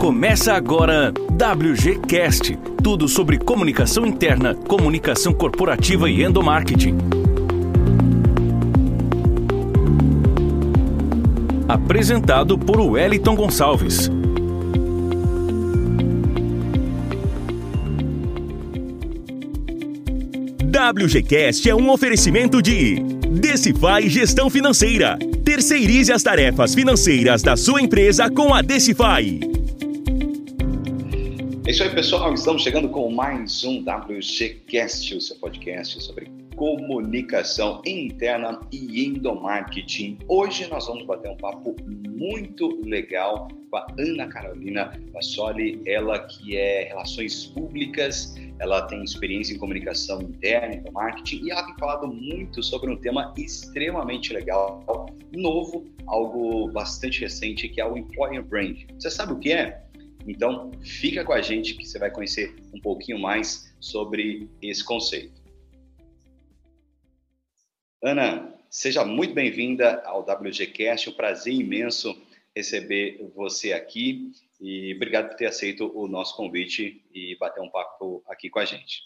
Começa agora WGCast, tudo sobre comunicação interna, comunicação corporativa e endomarketing. Apresentado por Wellington Gonçalves. WGCast é um oferecimento de Decify Gestão Financeira. Terceirize as tarefas financeiras da sua empresa com a Decify. É isso aí, pessoal. Estamos chegando com mais um WGCast, o seu podcast sobre comunicação interna e endomarketing. Hoje nós vamos bater um papo muito legal com a Ana Carolina Bassoli, ela que é Relações Públicas, ela tem experiência em comunicação interna, e marketing, e ela tem falado muito sobre um tema extremamente legal, novo, algo bastante recente, que é o Employer Brand. Você sabe o que é? Então, fica com a gente que você vai conhecer um pouquinho mais sobre esse conceito. Ana, seja muito bem-vinda ao WGCast. Um prazer imenso receber você aqui e obrigado por ter aceito o nosso convite e bater um papo aqui com a gente.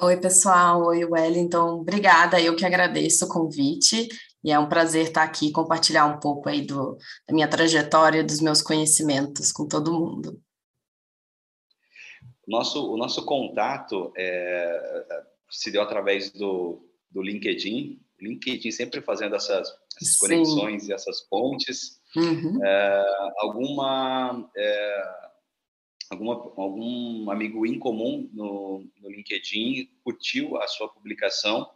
Oi, pessoal. Oi, Wellington. Obrigada. Eu que agradeço o convite e é um prazer estar aqui e compartilhar um pouco aí do, da minha trajetória, dos meus conhecimentos com todo mundo. Nosso, o nosso contato é, se deu através do, do LinkedIn, LinkedIn sempre fazendo essas, essas conexões e essas pontes. Uhum. É, alguma, é, alguma, algum amigo em comum no, no LinkedIn curtiu a sua publicação,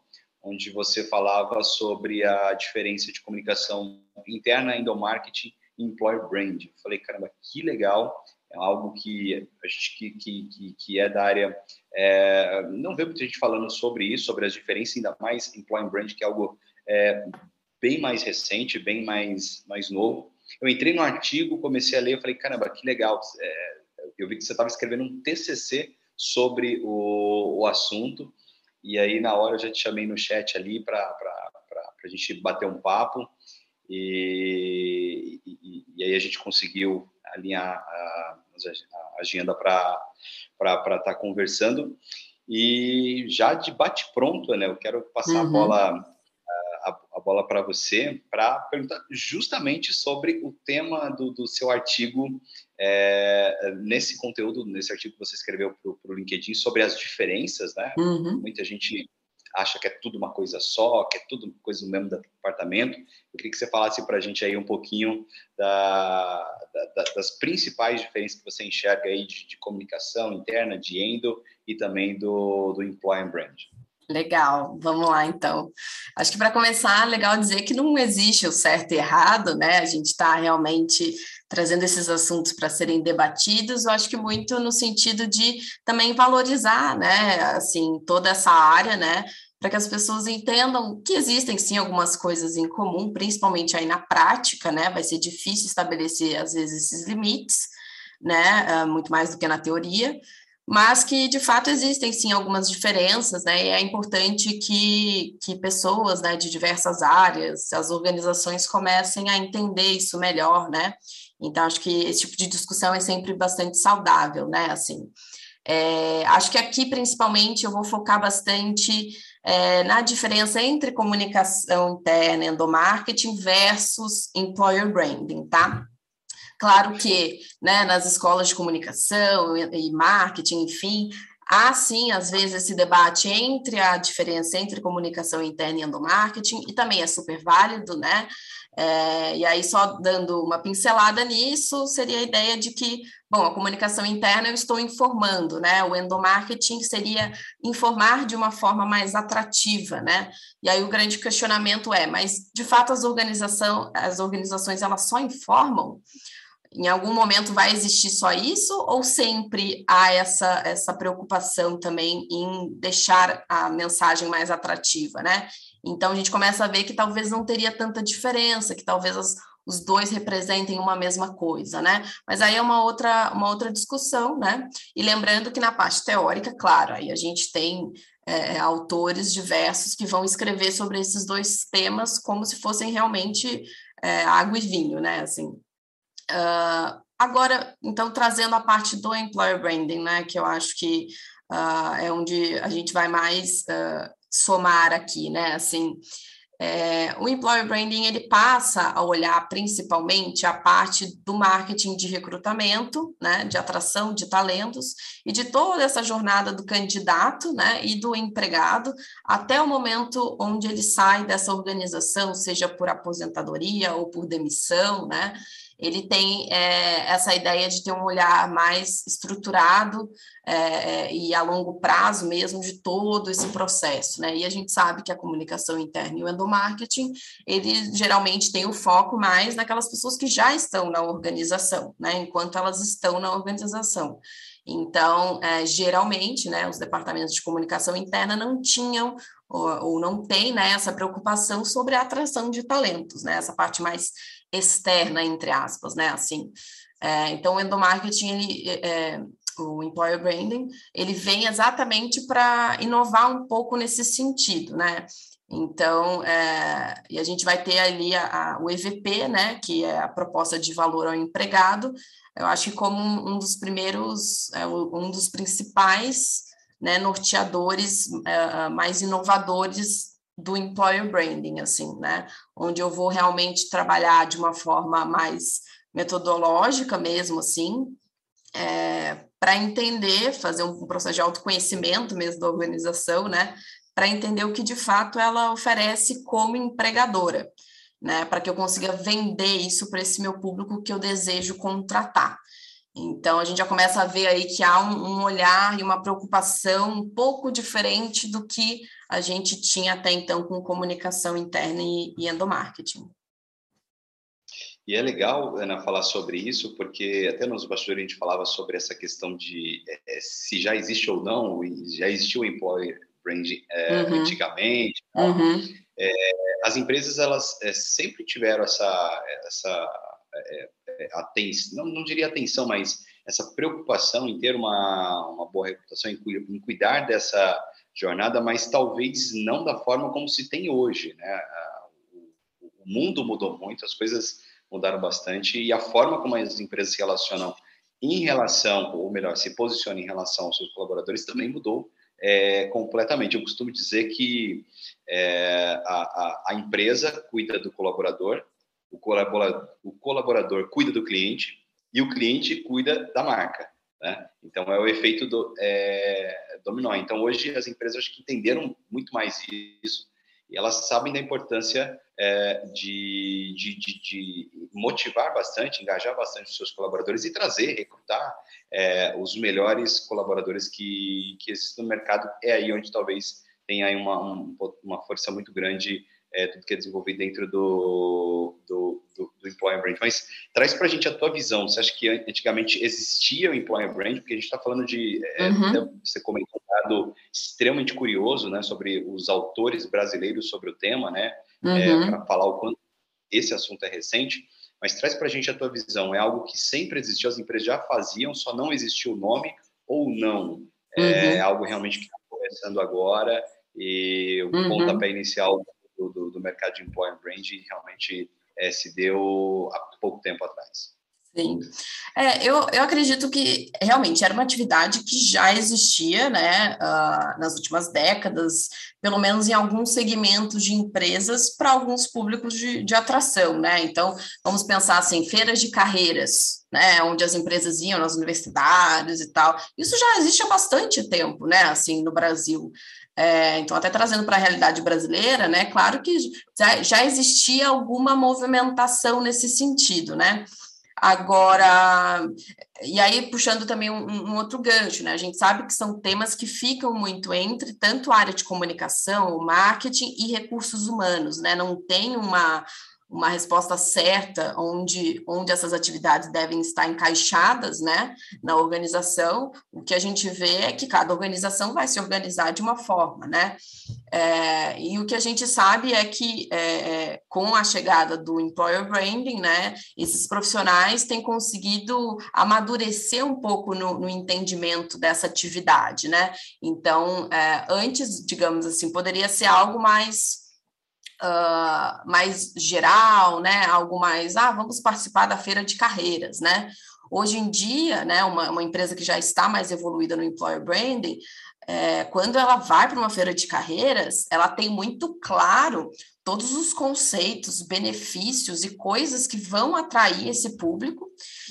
onde você falava sobre a diferença de comunicação interna, endomarketing e employer brand. Eu falei, caramba, que legal é algo que a gente que, que, que é da área é, não vê muita gente falando sobre isso, sobre as diferenças, ainda mais employer brand, que é algo é, bem mais recente, bem mais, mais novo. Eu entrei no artigo, comecei a ler, eu falei, caramba, que legal. É, eu vi que você estava escrevendo um TCC sobre o, o assunto, e aí na hora eu já te chamei no chat ali para a gente bater um papo, e, e, e, aí a gente conseguiu alinhar a, a agenda para estar tá conversando. E já de bate-pronto, né? Eu quero passar uhum. a bola a, a bola para você para perguntar justamente sobre o tema do, do seu artigo é, nesse conteúdo, nesse artigo que você escreveu para o LinkedIn sobre as diferenças, né? Uhum. Muita gente acha que é tudo uma coisa só, que é tudo coisa do mesmo departamento. Eu queria que você falasse para a gente aí um pouquinho da, da, das principais diferenças que você enxerga aí de, de, comunicação interna, de endo e também do, do employer brand. Legal, vamos lá então. Acho que para começar, legal dizer que não existe o certo e errado, né? A gente está realmente trazendo esses assuntos para serem debatidos, eu acho que muito no sentido de também valorizar, né, assim, toda essa área, né, para que as pessoas entendam que existem sim algumas coisas em comum, principalmente aí na prática, né, vai ser difícil estabelecer às vezes esses limites, né, ah, muito mais do que na teoria, mas que de fato existem sim algumas diferenças, né? E é importante que, que pessoas né, de diversas áreas, as organizações comecem a entender isso melhor, né? Então, acho que esse tipo de discussão é sempre bastante saudável, né? Assim, é, acho que aqui, principalmente, eu vou focar bastante é, na diferença entre comunicação interna, endomarketing versus employer branding, tá? Claro que né, nas escolas de comunicação e marketing, enfim, há sim, às vezes, esse debate entre a diferença entre comunicação interna e endomarketing, e também é super válido, né? É, e aí, só dando uma pincelada nisso, seria a ideia de que, bom, a comunicação interna eu estou informando, né? O endomarketing seria informar de uma forma mais atrativa, né? E aí o grande questionamento é, mas de fato as, organização, as organizações elas só informam? Em algum momento vai existir só isso ou sempre há essa, essa preocupação também em deixar a mensagem mais atrativa, né? Então a gente começa a ver que talvez não teria tanta diferença, que talvez as, os dois representem uma mesma coisa, né? Mas aí é uma outra, uma outra discussão, né? E lembrando que na parte teórica, claro, aí a gente tem é, autores diversos que vão escrever sobre esses dois temas como se fossem realmente é, água e vinho, né? Assim, Uh, agora, então, trazendo a parte do employer branding, né, que eu acho que uh, é onde a gente vai mais uh, somar aqui, né, assim, é, o employer branding ele passa a olhar principalmente a parte do marketing de recrutamento, né, de atração de talentos e de toda essa jornada do candidato, né, e do empregado até o momento onde ele sai dessa organização, seja por aposentadoria ou por demissão, né, ele tem é, essa ideia de ter um olhar mais estruturado é, é, e a longo prazo mesmo de todo esse processo, né? E a gente sabe que a comunicação interna e o endomarketing, ele geralmente tem o foco mais naquelas pessoas que já estão na organização, né? Enquanto elas estão na organização. Então, é, geralmente, né, os departamentos de comunicação interna não tinham ou, ou não têm né, essa preocupação sobre a atração de talentos, né? Essa parte mais externa, entre aspas, né? Assim, é, então o endomarketing, ele, é, é, o employer branding, ele vem exatamente para inovar um pouco nesse sentido, né? Então, é, e a gente vai ter ali a, a, o EVP, né, que é a proposta de valor ao empregado, eu acho que como um, um dos primeiros, é, um dos principais né, norteadores é, mais inovadores do employer branding, assim, né? Onde eu vou realmente trabalhar de uma forma mais metodológica mesmo, assim, é, para entender, fazer um processo de autoconhecimento mesmo da organização, né? Para entender o que de fato ela oferece como empregadora, né? Para que eu consiga vender isso para esse meu público que eu desejo contratar. Então, a gente já começa a ver aí que há um, um, olhar e uma preocupação um pouco diferente do que a gente tinha até então com comunicação interna e, e endomarketing. E é legal, Ana, falar sobre isso, porque até nos bastidores a gente falava sobre essa questão de é, se já existe ou não, já existiu o employer brand é, uhum. antigamente. Uhum. É, as empresas, elas sempre tiveram essa, essa atenção, não, não diria atenção, mas essa preocupação em ter uma, uma boa reputação, em, em, cuidar dessa jornada, mas talvez não da forma como se tem hoje, né? O, mundo mudou muito, as coisas mudaram bastante e a forma como as empresas se relacionam em relação, ou melhor, se posicionam em relação aos seus colaboradores também mudou é, completamente. Eu costumo dizer que é, a, a, a, empresa cuida do colaborador o colaborador, o colaborador cuida do cliente e o cliente cuida da marca. Né? Então, é o efeito do, é, dominó. Então, hoje as empresas acho que entenderam muito mais isso e elas sabem da importância é, de, de, de, de, motivar bastante, engajar bastante os seus colaboradores e trazer, recrutar é, os melhores colaboradores que, que existem no mercado. É aí onde talvez tenha aí uma, uma força muito grande é, tudo que é desenvolvido dentro do, do Employer Brand. Mas traz para a gente a tua visão. Você acha que antigamente existia o Employer Brand? Porque a gente está falando de. É, uhum. Né, você comentou um dado extremamente curioso né, sobre os autores brasileiros sobre o tema, né? É, uhum. É, para falar o quanto esse assunto é recente. Mas traz para a gente a tua visão. É algo que sempre existiu, as empresas já faziam, só não existiu o nome ou não? É uhum. É algo realmente que está começando agora e o uhum. pontapé inicial do, do, do mercado de employer brand realmente é, se deu há pouco tempo atrás. Sim. É, eu, eu acredito que realmente era uma atividade que já existia né, uh, nas últimas décadas, pelo menos em alguns segmentos de empresas para alguns públicos de, de atração. Né? Então, vamos pensar assim, feiras de carreiras, né, onde as empresas iam nas universidades e tal. Isso já existe há bastante tempo, né, assim, no Brasil. É, então, até trazendo para a realidade brasileira, né? Claro que já, já existia alguma movimentação nesse sentido, né? Agora, e aí puxando também um, um, outro gancho, né? A gente sabe que são temas que ficam muito entre tanto a área de comunicação, marketing e recursos humanos, né? Não tem uma, uma resposta certa onde, onde essas atividades devem estar encaixadas né, na organização, o que a gente vê é que cada organização vai se organizar de uma forma, né? É, e o que a gente sabe é que é, é com a chegada do employer branding, né, esses profissionais têm conseguido amadurecer um pouco no, no entendimento dessa atividade, né? Então, é, antes, digamos assim, poderia ser algo mais uh, mais geral, né? Algo mais, ah, vamos participar da feira de carreiras, né? Hoje em dia, né, uma, uma empresa que já está mais evoluída no employer branding, é, quando ela vai para uma feira de carreiras, ela tem muito claro todos os conceitos, benefícios e coisas que vão atrair esse público,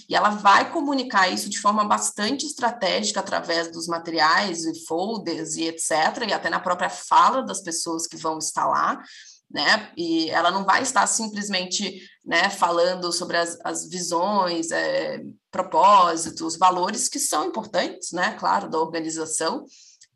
e ela vai comunicar isso de forma bastante estratégica através dos materiais e folders e etc., e até na própria fala das pessoas que vão estar lá. Né? E ela não vai estar simplesmente né, falando sobre as, as visões, é, propósitos, valores que são importantes, né? Claro, da organização,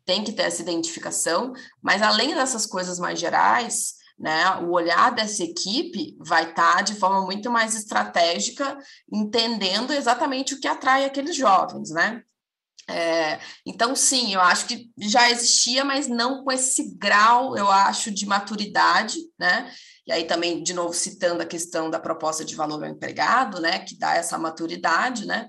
tem que ter essa identificação, mas além dessas coisas mais gerais, né, o olhar dessa equipe vai estar tá de forma muito mais estratégica, entendendo exatamente o que atrai aqueles jovens, né? É, então, sim, eu acho que já existia, mas não com esse grau, eu acho, de maturidade, né? E aí também, de novo, citando a questão da proposta de valor ao empregado, né? Que dá essa maturidade, né?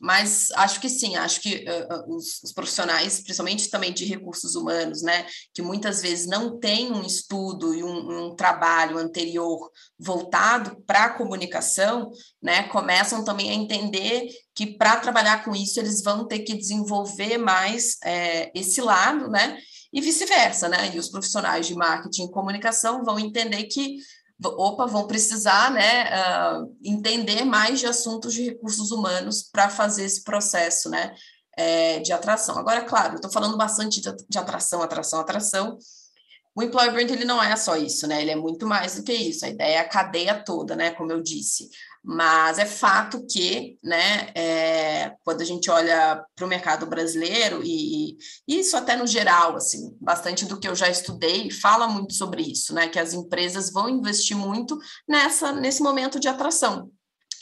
Mas acho que sim, acho que uh, os, os, profissionais, principalmente também de recursos humanos, né, que muitas vezes não têm um estudo e um, um trabalho anterior voltado para a comunicação, né, começam também a entender que para trabalhar com isso eles vão ter que desenvolver mais é, esse lado, né, e vice-versa, né, e os profissionais de marketing e comunicação vão entender que opa, vão precisar né, uh, entender mais de assuntos de recursos humanos para fazer esse processo né, é, de atração. Agora, claro, estou falando bastante de, de, atração, atração, atração. O employer brand ele não é só isso, né? Ele é muito mais do que isso. A ideia é a cadeia toda, né? Como eu disse. Mas é fato que, né, é, quando a gente olha para o mercado brasileiro, e, e, isso até no geral, assim, bastante do que eu já estudei fala muito sobre isso, né? Que as empresas vão investir muito nessa, nesse momento de atração,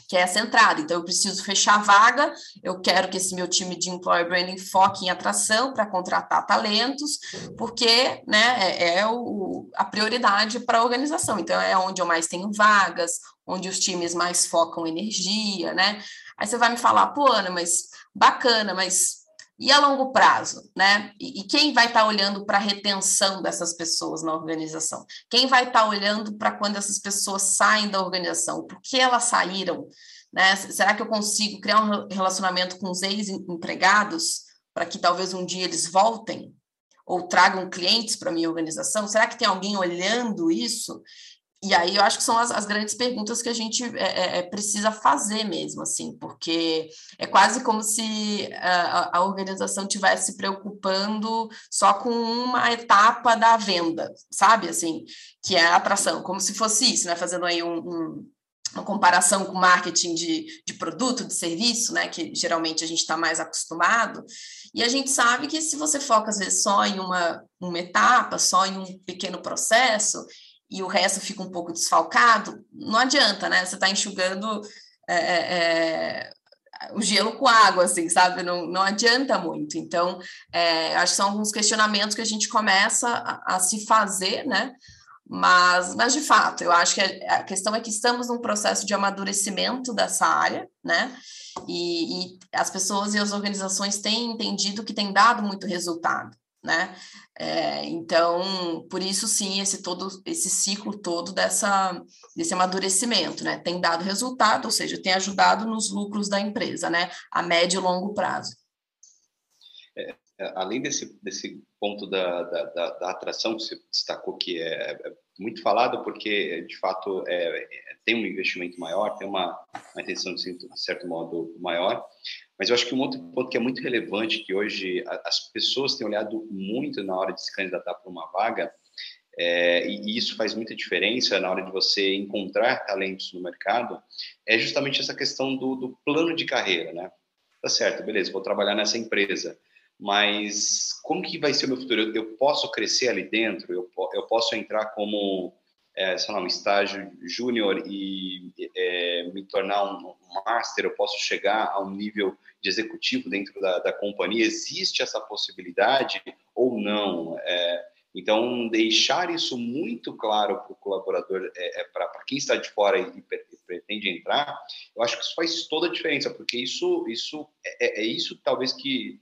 que é essa entrada. Então, eu preciso fechar a vaga, eu quero que esse meu time de employer branding foque em atração para contratar talentos, porque né, é, é o, a prioridade para a organização. Então, é onde eu mais tenho vagas, onde os times mais focam energia, né? Aí você vai me falar, pô, Ana, mas bacana, mas e a longo prazo, né? E, e quem vai estar tá olhando para a retenção dessas pessoas na organização? Quem vai estar tá olhando para quando essas pessoas saem da organização? Por que elas saíram? Né? Será que eu consigo criar um relacionamento com os ex-empregados para que talvez um dia eles voltem? Ou tragam clientes para minha organização? Será que tem alguém olhando isso? E aí eu acho que são as, as grandes perguntas que a gente é, é, é, precisa fazer mesmo, assim, porque é quase como se a, a organização tivesse se preocupando só com uma etapa da venda, sabe, assim, que é a atração, como se fosse isso, né, fazendo aí um, um uma comparação com marketing de, de produto, de serviço, né, que geralmente a gente está mais acostumado, e a gente sabe que se você foca, às vezes, só em uma, uma etapa, só em um pequeno processo, e o resto fica um pouco desfalcado, não adianta, né? Você está enxugando é, é, é, o gelo com água, assim, sabe? Não, não adianta muito. Então, é, acho que são alguns questionamentos que a gente começa a, a, se fazer, né? Mas, mas, de fato, eu acho que a questão é que estamos num processo de amadurecimento dessa área, né? E, e as pessoas e as organizações têm entendido que tem dado muito resultado né? É, então, por isso sim, esse todo esse ciclo todo dessa desse amadurecimento, né? Tem dado resultado, ou seja, tem ajudado nos lucros da empresa, né? A médio e longo prazo. É, é além desse desse ponto da, da, da, da, atração que você destacou que é, é muito falado porque de fato é, é, tem um investimento maior, tem uma, uma intenção de certo modo maior, mas eu acho que um outro ponto que é muito relevante, que hoje as pessoas têm olhado muito na hora de se candidatar para uma vaga, é, e isso faz muita diferença na hora de você encontrar talentos no mercado, é justamente essa questão do, do plano de carreira, né? Tá certo, beleza, vou trabalhar nessa empresa, mas como que vai ser o meu futuro? Eu, eu posso crescer ali dentro? Eu, eu posso entrar como é, sei lá, um estágio júnior e é, me tornar um, master, eu posso chegar a um nível de executivo dentro da, da companhia? Existe essa possibilidade ou não? É, então, deixar isso muito claro para o colaborador, é, é para quem está de fora e, e, pretende entrar, eu acho que isso faz toda a diferença, porque isso, isso é, é, é isso talvez que,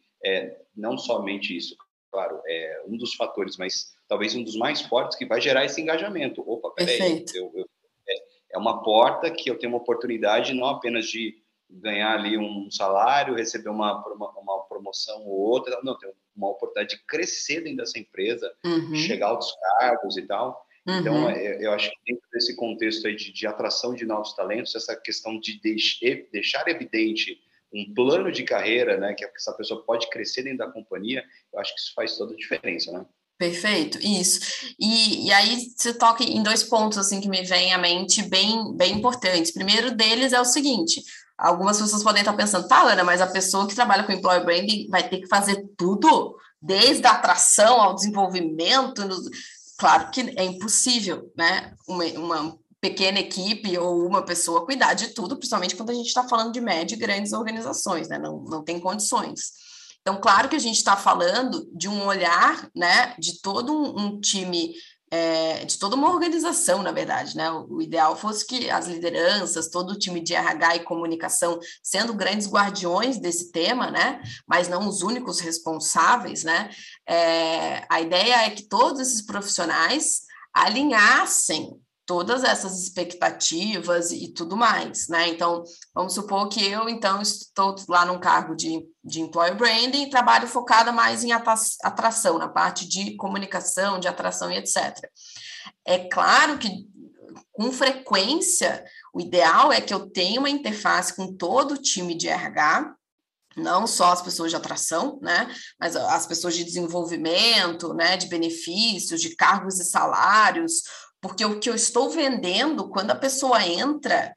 não somente isso, claro, é um dos fatores, mas talvez um dos mais fortes que vai gerar esse engajamento. Opa, peraí, eu, eu, é, é uma porta que eu tenho uma oportunidade não apenas de ganhar ali um salário, receber uma, uma promoção ou outra. Não, tem uma oportunidade de crescer dentro dessa empresa, uhum. chegar a outros cargos e tal. Então, uhum. Então, eu acho que dentro desse contexto aí de, de atração de novos talentos, essa questão de deix, deixar evidente um plano de carreira, né, que essa pessoa pode crescer dentro da companhia, eu acho que isso faz toda a diferença, né? Perfeito, isso. E, e aí você toca em dois pontos assim que me vêm à mente bem, bem importantes. Primeiro deles é o seguinte: algumas pessoas podem estar pensando, tá, Ana, mas a pessoa que trabalha com employer branding vai ter que fazer tudo, desde a atração ao desenvolvimento. Claro que é impossível, né? Uma, uma pequena equipe ou uma pessoa cuidar de tudo, principalmente quando a gente está falando de médias e grandes organizações, né? Não, não tem condições. Então, claro que a gente está falando de um olhar, né, de todo um, um time, é, de toda uma organização, na verdade, né? O, o, ideal fosse que as lideranças, todo o time de RH e comunicação, sendo grandes guardiões desse tema, né? Mas não os únicos responsáveis, né? É, a ideia é que todos esses profissionais alinhassem todas essas expectativas e tudo mais, né? Então, vamos supor que eu, então, estou lá num cargo de, de employer branding e trabalho focada mais em atração, na parte de comunicação, de atração e etc. É claro que, com frequência, o ideal é que eu tenha uma interface com todo o time de RH, não só as pessoas de atração, né, mas as pessoas de desenvolvimento, né, de benefícios, de cargos e salários, porque o que eu estou vendendo, quando a pessoa entra,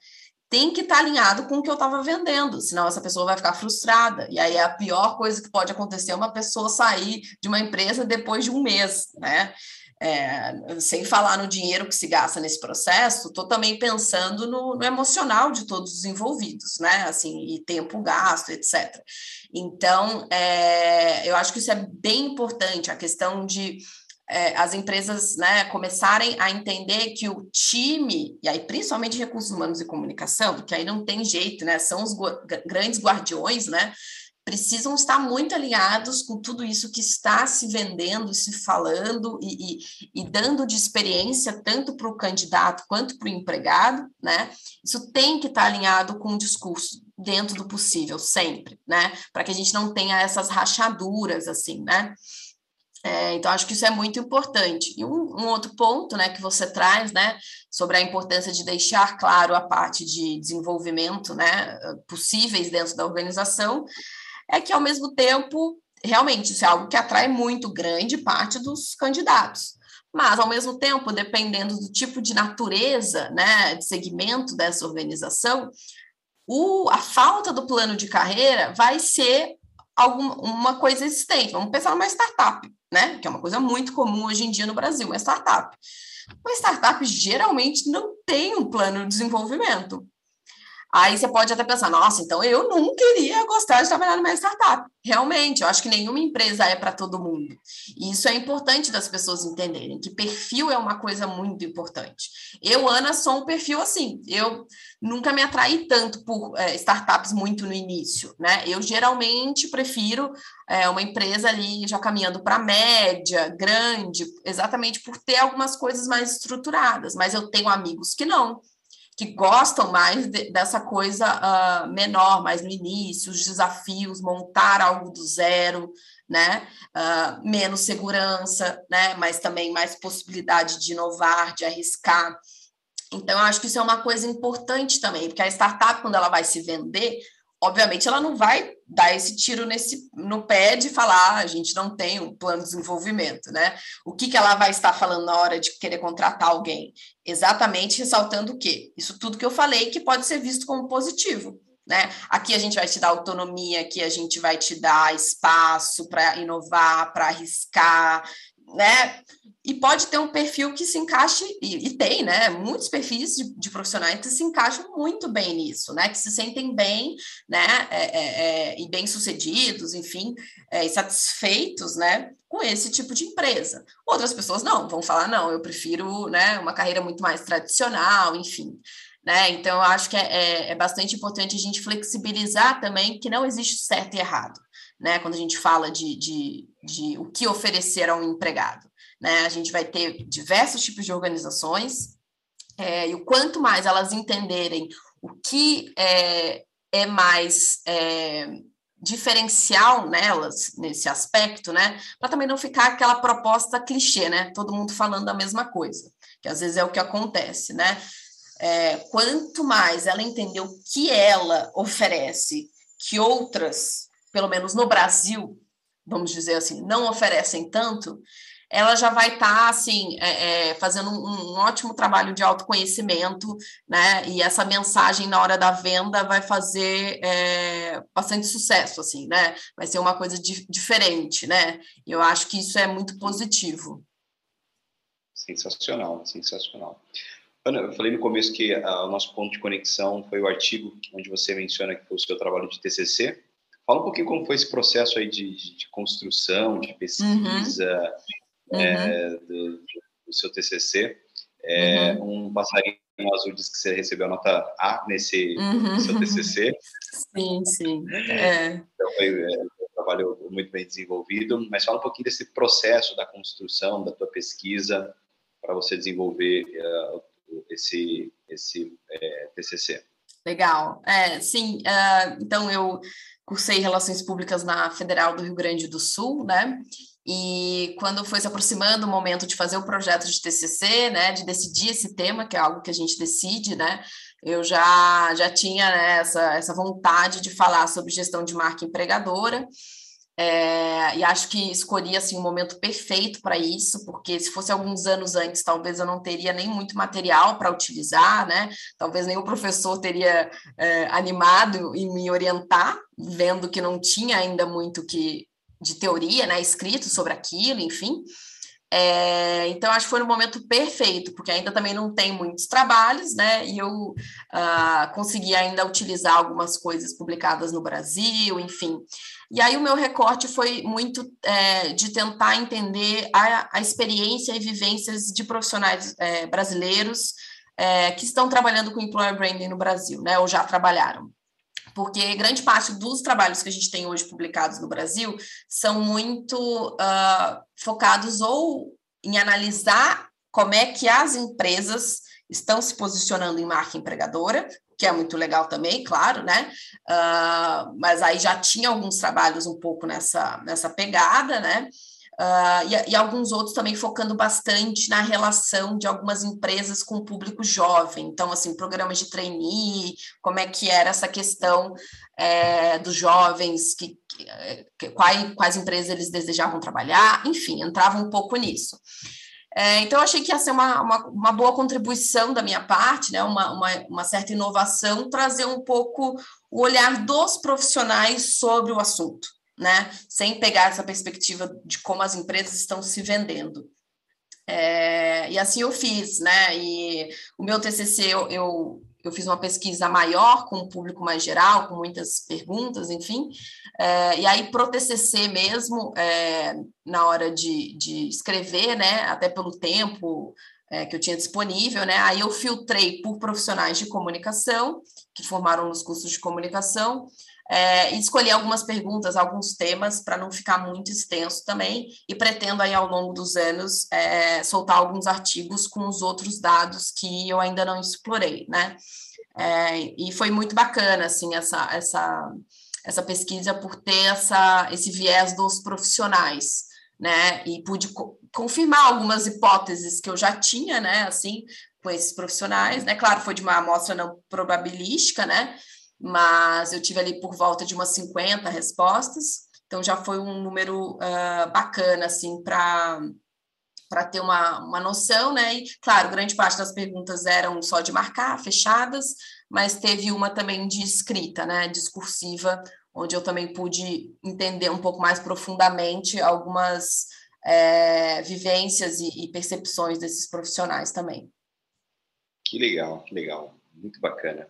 tem que estar tá alinhado com o que eu estava vendendo, senão essa pessoa vai ficar frustrada. E aí é a pior coisa que pode acontecer é uma pessoa sair de uma empresa depois de um mês, né? É, sem falar no dinheiro que se gasta nesse processo, estou também pensando no, no, emocional de todos os envolvidos, né? Assim, e tempo gasto, etc. Então, é, eu acho que isso é bem importante, a questão de é, as empresas né, começarem a entender que o time, e aí principalmente recursos humanos e comunicação, porque aí não tem jeito, né? São os grandes guardiões, né? Precisam estar muito alinhados com tudo isso que está se vendendo, se falando e, e, e dando de experiência tanto para o candidato quanto para o empregado, né? Isso tem que estar alinhado com o discurso dentro do possível, sempre, né? Para que a gente não tenha essas rachaduras, assim, né? É, então, acho que isso é muito importante. E um, um, outro ponto né, que você traz né, sobre a importância de deixar claro a parte de desenvolvimento né, possíveis dentro da organização é que, ao mesmo tempo, realmente isso é algo que atrai muito grande parte dos candidatos. Mas, ao mesmo tempo, dependendo do tipo de natureza, né, de segmento dessa organização, o, a falta do plano de carreira vai ser alguma uma coisa existente. Vamos pensar numa startup né? Que é uma coisa muito comum hoje em dia no Brasil, uma startup. Uma startup geralmente não tem um plano de desenvolvimento. Aí você pode até pensar, nossa, então eu não queria gostar de trabalhar numa startup. Realmente, eu acho que nenhuma empresa é para todo mundo. E isso é importante das pessoas entenderem, que perfil é uma coisa muito importante. Eu, Ana, sou um perfil assim. Eu nunca me atraí tanto por é, startups muito no início, né? Eu geralmente prefiro é, uma empresa ali já caminhando para média, grande, exatamente por ter algumas coisas mais estruturadas. Mas eu tenho amigos que não que gostam mais de, dessa coisa uh, menor, mais no início, os desafios, montar algo do zero, né? Uh, menos segurança, né? Mas também mais possibilidade de inovar, de arriscar. Então, acho que isso é uma coisa importante também, porque a startup, quando ela vai se vender, obviamente ela não vai dar esse tiro nesse, no pé de falar, ah, a gente não tem um plano de desenvolvimento, né? O que, que ela vai estar falando na hora de querer contratar alguém? Exatamente ressaltando o quê? Isso tudo que eu falei que pode ser visto como positivo. Né? Aqui a gente vai te dar autonomia, aqui a gente vai te dar espaço para inovar, para arriscar, né? E pode ter um perfil que se encaixe, e, e tem, né? Muitos perfis de, de, profissionais que se encaixam muito bem nisso, né? Que se sentem bem, né? É, é, é, e bem-sucedidos, enfim, é, e satisfeitos, né? Com esse tipo de empresa. Outras pessoas não, vão falar, não, eu prefiro, né? Uma carreira muito mais tradicional, enfim. Né? Então, eu acho que é, é, é bastante importante a gente flexibilizar também que não existe certo e errado né? Quando a gente fala de, de, de o que oferecer a um empregado, né? A gente vai ter diversos tipos de organizações, é, e o quanto mais elas entenderem o que é, é mais é, diferencial nelas, nesse aspecto, né? Para também não ficar aquela proposta clichê, né? Todo mundo falando a mesma coisa, que às vezes é o que acontece, né? É, quanto mais ela entender o que ela oferece, que outras, pelo menos no Brasil, vamos dizer assim, não oferecem tanto, ela já vai estar tá, assim é, é, fazendo um, um, ótimo trabalho de autoconhecimento, né? E essa mensagem na hora da venda vai fazer é, bastante sucesso, assim, né? Vai ser uma coisa di diferente, né? Eu acho que isso é muito positivo. Sensacional, sensacional. Ana, eu falei no começo que uh, o nosso ponto de conexão foi o artigo onde você menciona que foi o seu trabalho de TCC. Fala um pouquinho como foi esse processo aí de, de, construção, de pesquisa, uhum. É, do, do, seu TCC. É, uhum. Um passarinho azul disse que você recebeu a nota A nesse uhum. seu TCC. Sim, sim. É. Então, foi é, um trabalho muito bem desenvolvido. Mas fala um pouquinho desse processo da construção da tua pesquisa para você desenvolver uh, esse, esse é, TCC. Legal. É, sim, uh, então eu cursei Relações Públicas na Federal do Rio Grande do Sul, né? E quando foi se aproximando o momento de fazer o projeto de TCC, né, de decidir esse tema, que é algo que a gente decide, né, eu já, já tinha né, essa, essa vontade de falar sobre gestão de marca empregadora, é, e acho que escolhi assim um momento perfeito para isso, porque se fosse alguns anos antes, talvez eu não teria nem muito material para utilizar, né? Talvez nem o professor teria é, animado em me orientar, vendo que não tinha ainda muito que de teoria, né, escrito sobre aquilo, enfim. É, então, acho que foi no momento perfeito, porque ainda também não tem muitos trabalhos, né? E eu uh, consegui ainda utilizar algumas coisas publicadas no Brasil, enfim. E aí o meu recorte foi muito é, de tentar entender a, a, experiência e vivências de profissionais é, brasileiros é, que estão trabalhando com employer branding no Brasil, né? Ou já trabalharam porque grande parte dos trabalhos que a gente tem hoje publicados no Brasil são muito uh, focados ou em analisar como é que as empresas estão se posicionando em marca empregadora, que é muito legal também, claro, né? Uh, mas aí já tinha alguns trabalhos um pouco nessa, nessa pegada, né? Uh, e, e, alguns outros também focando bastante na relação de algumas empresas com o público jovem. Então, assim, programas de trainee, como é que era essa questão é, dos jovens, que, que, quais, quais empresas eles desejavam trabalhar, enfim, entrava um pouco nisso. É, então, achei que ia ser uma, uma, uma, boa contribuição da minha parte, né, uma, uma, uma certa inovação, trazer um pouco o olhar dos profissionais sobre o assunto né? Sem pegar essa perspectiva de como as empresas estão se vendendo. É, e assim eu fiz, né? E o meu TCC eu, eu, eu fiz uma pesquisa maior com o público mais geral, com muitas perguntas, enfim. É, e aí, para o TCC mesmo, é, na hora de, de escrever, né? Até pelo tempo é, que eu tinha disponível, né? Aí eu filtrei por profissionais de comunicação que formaram nos cursos de comunicação é, escolhi algumas perguntas, alguns temas, para não ficar muito extenso também, e pretendo aí ao longo dos anos é, soltar alguns artigos com os outros dados que eu ainda não explorei, né? É, e foi muito bacana, assim, essa, essa, essa pesquisa por ter essa, esse viés dos profissionais, né? E pude co confirmar algumas hipóteses que eu já tinha, né? Assim, com esses profissionais, né? Claro, foi de uma amostra não probabilística, né? Mas eu tive ali por volta de umas 50 respostas, então já foi um número uh, bacana, assim, para para ter uma, uma noção, né? E, claro, grande parte das perguntas eram só de marcar, fechadas, mas teve uma também de escrita, né? Discursiva, onde eu também pude entender um pouco mais profundamente algumas é, vivências e, e percepções desses profissionais também. Que legal, que legal muito bacana.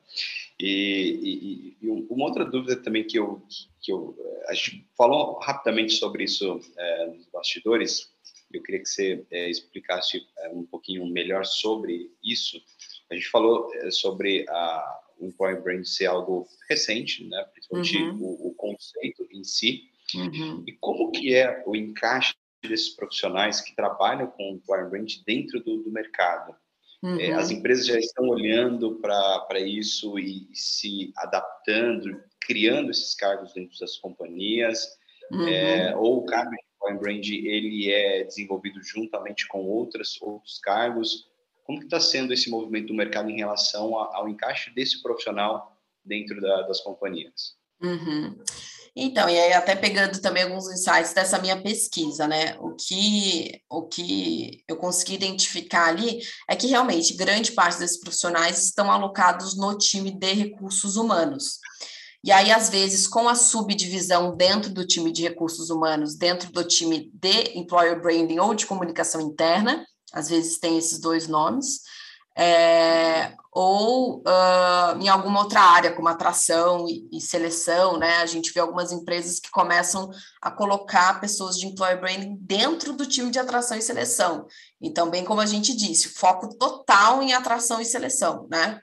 E, e, e, uma outra dúvida também que eu, que eu a gente falou rapidamente sobre isso é, nos bastidores. Eu queria que você é, explicasse é, um pouquinho melhor sobre isso. A gente falou sobre a, o employer brand ser algo recente, né? Principalmente uhum. o, o, conceito em si. Uhum. E como que é o encaixe desses profissionais que trabalham com o employer brand dentro do, do mercado? Uhum. É, as empresas já estão olhando para isso e se adaptando, criando esses cargos dentro das companhias, uhum. é, ou o cargo de Employer Brand ele é desenvolvido juntamente com outras, outros cargos. Como que está sendo esse movimento do mercado em relação ao encaixe desse profissional dentro da, das companhias? Uhum. Então, e aí até pegando também alguns insights dessa minha pesquisa, né? O que, o que eu consegui identificar ali é que realmente grande parte desses profissionais estão alocados no time de recursos humanos. E aí, às vezes, com a subdivisão dentro do time de recursos humanos, dentro do time de employer branding ou de comunicação interna, às vezes tem esses dois nomes, é, ou uh, em alguma outra área, como atração e, e, seleção, né? A gente vê algumas empresas que começam a colocar pessoas de employer branding dentro do time de atração e seleção. Então, bem como a gente disse, foco total em atração e seleção, né?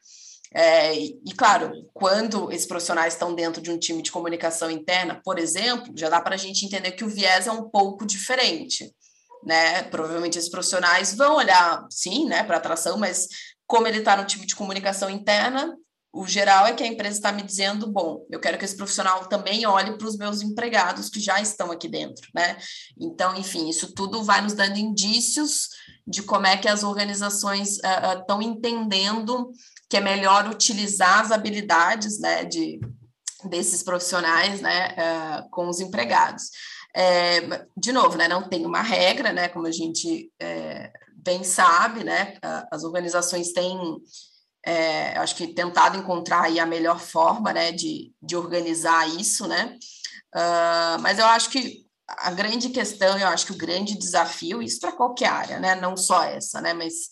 É, e, e, claro, quando esses profissionais estão dentro de um time de comunicação interna, por exemplo, já dá para a gente entender que o viés é um pouco diferente né? Provavelmente esses profissionais vão olhar, sim, né, para atração, mas como ele está no time de comunicação interna, o geral é que a empresa está me dizendo, bom, eu quero que esse profissional também olhe para os meus empregados que já estão aqui dentro, né? Então, enfim, isso tudo vai nos dando indícios de como é que as organizações estão uh, uh, entendendo que é melhor utilizar as habilidades, né, de desses profissionais, né, uh, com os empregados. É, de novo, né, não tem uma regra, né, como a gente é, bem sabe, né, as organizações têm, é, acho que tentado encontrar a melhor forma, né, de, de organizar isso, né, uh, mas eu acho que a grande questão, eu acho que o grande desafio, isso para qualquer área, né, não só essa, né, mas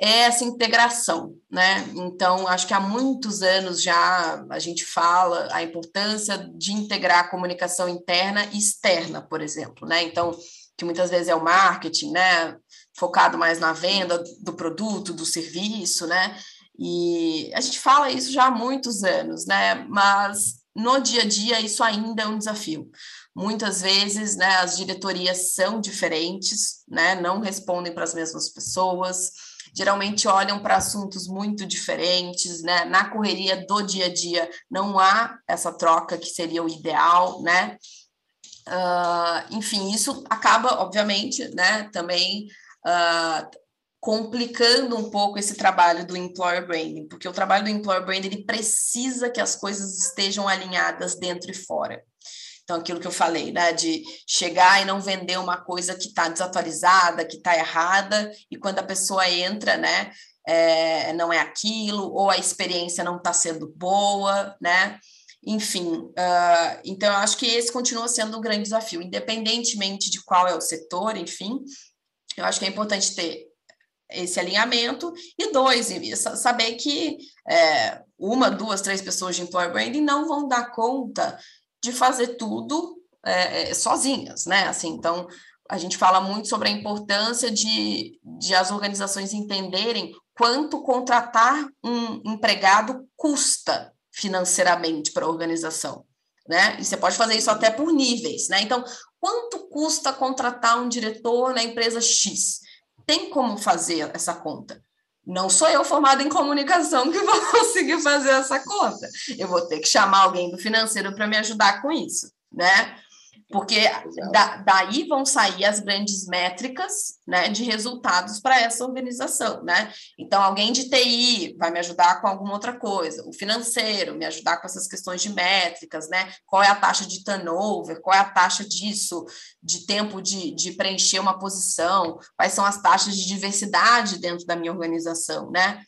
é essa integração, né? Então, acho que há muitos anos já a gente fala a importância de integrar a comunicação interna e externa, por exemplo, né? Então, que muitas vezes é o marketing, né? Focado mais na venda do produto, do serviço, né? E a gente fala isso já há muitos anos, né? Mas no dia a dia isso ainda é um desafio. Muitas vezes, né, as diretorias são diferentes, né? Não respondem para as mesmas pessoas geralmente olham para assuntos muito diferentes, né? Na correria do dia a dia não há essa troca que seria o ideal, né? Uh, enfim, isso acaba, obviamente, né, também uh, complicando um pouco esse trabalho do employer branding, porque o trabalho do employer branding ele precisa que as coisas estejam alinhadas dentro e fora. Então, aquilo que eu falei, né, de chegar e não vender uma coisa que está desatualizada, que está errada, e quando a pessoa entra, né, é, não é aquilo, ou a experiência não está sendo boa, né? Enfim, uh, então eu acho que esse continua sendo um grande desafio, independentemente de qual é o setor, enfim, eu acho que é importante ter esse alinhamento, e dois, saber que é, uma, duas, três pessoas de employer branding não vão dar conta de fazer tudo é, é, sozinhas, né? Assim, então, a gente fala muito sobre a importância de, de as organizações entenderem quanto contratar um empregado custa financeiramente para a organização, né? E você pode fazer isso até por níveis, né? Então, quanto custa contratar um diretor na empresa X? Tem como fazer essa conta? Não sou eu formada em comunicação que vou conseguir fazer essa conta. Eu vou ter que chamar alguém do financeiro para me ajudar com isso, né? Porque da, daí vão sair as grandes métricas né, de resultados para essa organização. Né? Então, alguém de TI vai me ajudar com alguma outra coisa, o financeiro me ajudar com essas questões de métricas, né? qual é a taxa de turnover, qual é a taxa disso, de tempo de, de preencher uma posição, quais são as taxas de diversidade dentro da minha organização. Né?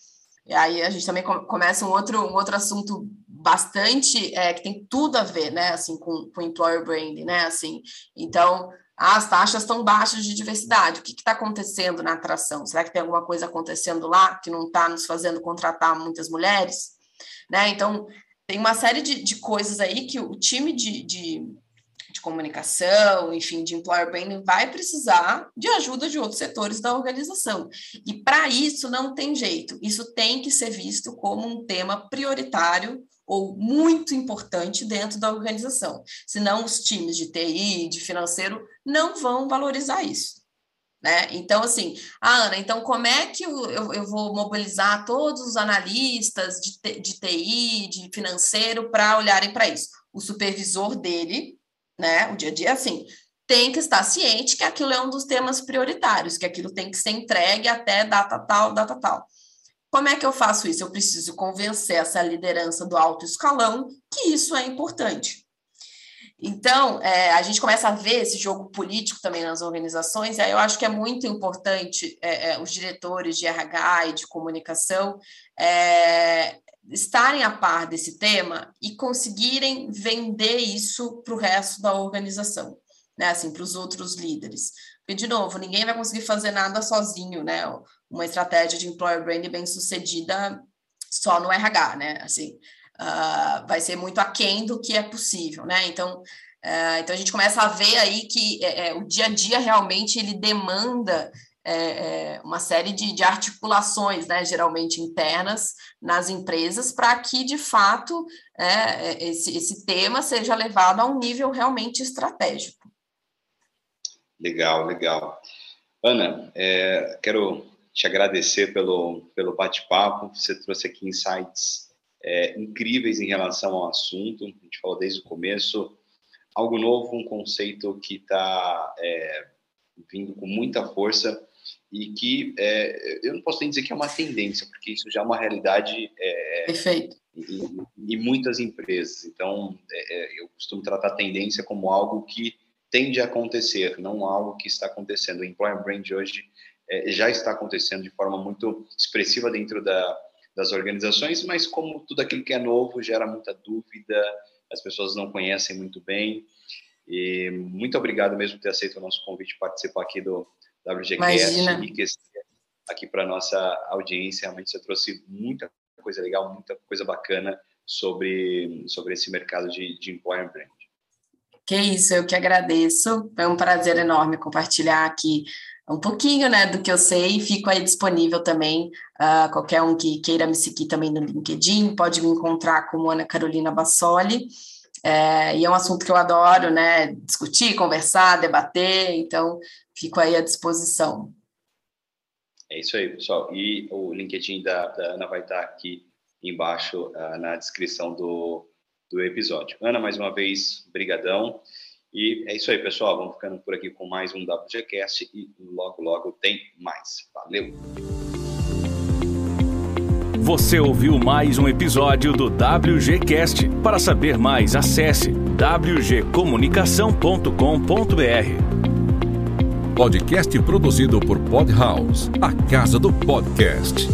E aí a gente também começa um outro, um outro assunto bastante é, que tem tudo a ver, né, assim, com, com employer branding, né, assim, então as taxas estão baixas de diversidade. O que está acontecendo na atração? Será que tem alguma coisa acontecendo lá que não está nos fazendo contratar muitas mulheres? Né? Então, tem uma série de, de coisas aí que o time de, de, de comunicação, enfim, de employer branding vai precisar de ajuda de outros setores da organização. E para isso não tem jeito. Isso tem que ser visto como um tema prioritário ou muito importante dentro da organização. Senão, os times de TI, de financeiro, não vão valorizar isso. Né? Então, assim, ah, Ana, então como é que eu, eu, eu vou mobilizar todos os analistas de, de TI, de financeiro, para olharem para isso? O supervisor dele, né, o dia a dia, assim, tem que estar ciente que aquilo é um dos temas prioritários, que aquilo tem que ser entregue até data tal, data tal. Como é que eu faço isso? Eu preciso convencer essa liderança do alto escalão que isso é importante. Então, é, a gente começa a ver esse jogo político também nas organizações, e aí eu acho que é muito importante é, é, os diretores de RH e de comunicação é, estarem a par desse tema e conseguirem vender isso para o resto da organização, né? Assim, para os outros líderes. Porque, de novo, ninguém vai conseguir fazer nada sozinho, né? Uma estratégia de employer brand bem sucedida só no RH, né? Assim, uh, vai ser muito aquém do que é possível, né? Então, uh, então a gente começa a ver aí que é, o dia a dia realmente ele demanda é, uma série de, de, articulações, né, geralmente internas, nas empresas, para que, de fato, é, esse, esse tema seja levado a um nível realmente estratégico. Legal, legal. Ana, é, quero te agradecer pelo, pelo bate-papo. Você trouxe aqui insights é, incríveis em relação ao assunto. A gente falou desde o começo. Algo novo, um conceito que está é, vindo com muita força e que é, eu não posso nem dizer que é uma tendência, porque isso já é uma realidade é, Perfeito. Em, em, muitas empresas. Então, é, é, eu costumo tratar a tendência como algo que tende a acontecer, não algo que está acontecendo. O Employer Brand hoje já está acontecendo de forma muito expressiva dentro da, das organizações, mas como tudo aquilo que é novo gera muita dúvida, as pessoas não conhecem muito bem. E muito obrigado mesmo por ter aceito o nosso convite participar aqui do WGCast aqui para nossa audiência. Realmente você trouxe muita coisa legal, muita coisa bacana sobre, sobre esse mercado de, de employer brand. Que isso, eu que agradeço. Foi um prazer enorme compartilhar aqui um pouquinho né, do que eu sei. Fico aí disponível também. Uh, qualquer um que queira me seguir também no LinkedIn, pode me encontrar como Ana Carolina Bassoli. É, e é um assunto que eu adoro, né? Discutir, conversar, debater. Então, fico aí à disposição. É isso aí, pessoal. E o LinkedIn da, da Ana vai estar aqui embaixo uh, na descrição do, do episódio. Ana, mais uma vez, brigadão. E é isso aí, pessoal. Vamos ficando por aqui com mais um WGCast e logo, logo tem mais. Valeu! Você ouviu mais um episódio do WGCast. Para saber mais, acesse wgcomunicação.com.br. Podcast produzido por Podhouse, a casa do podcast.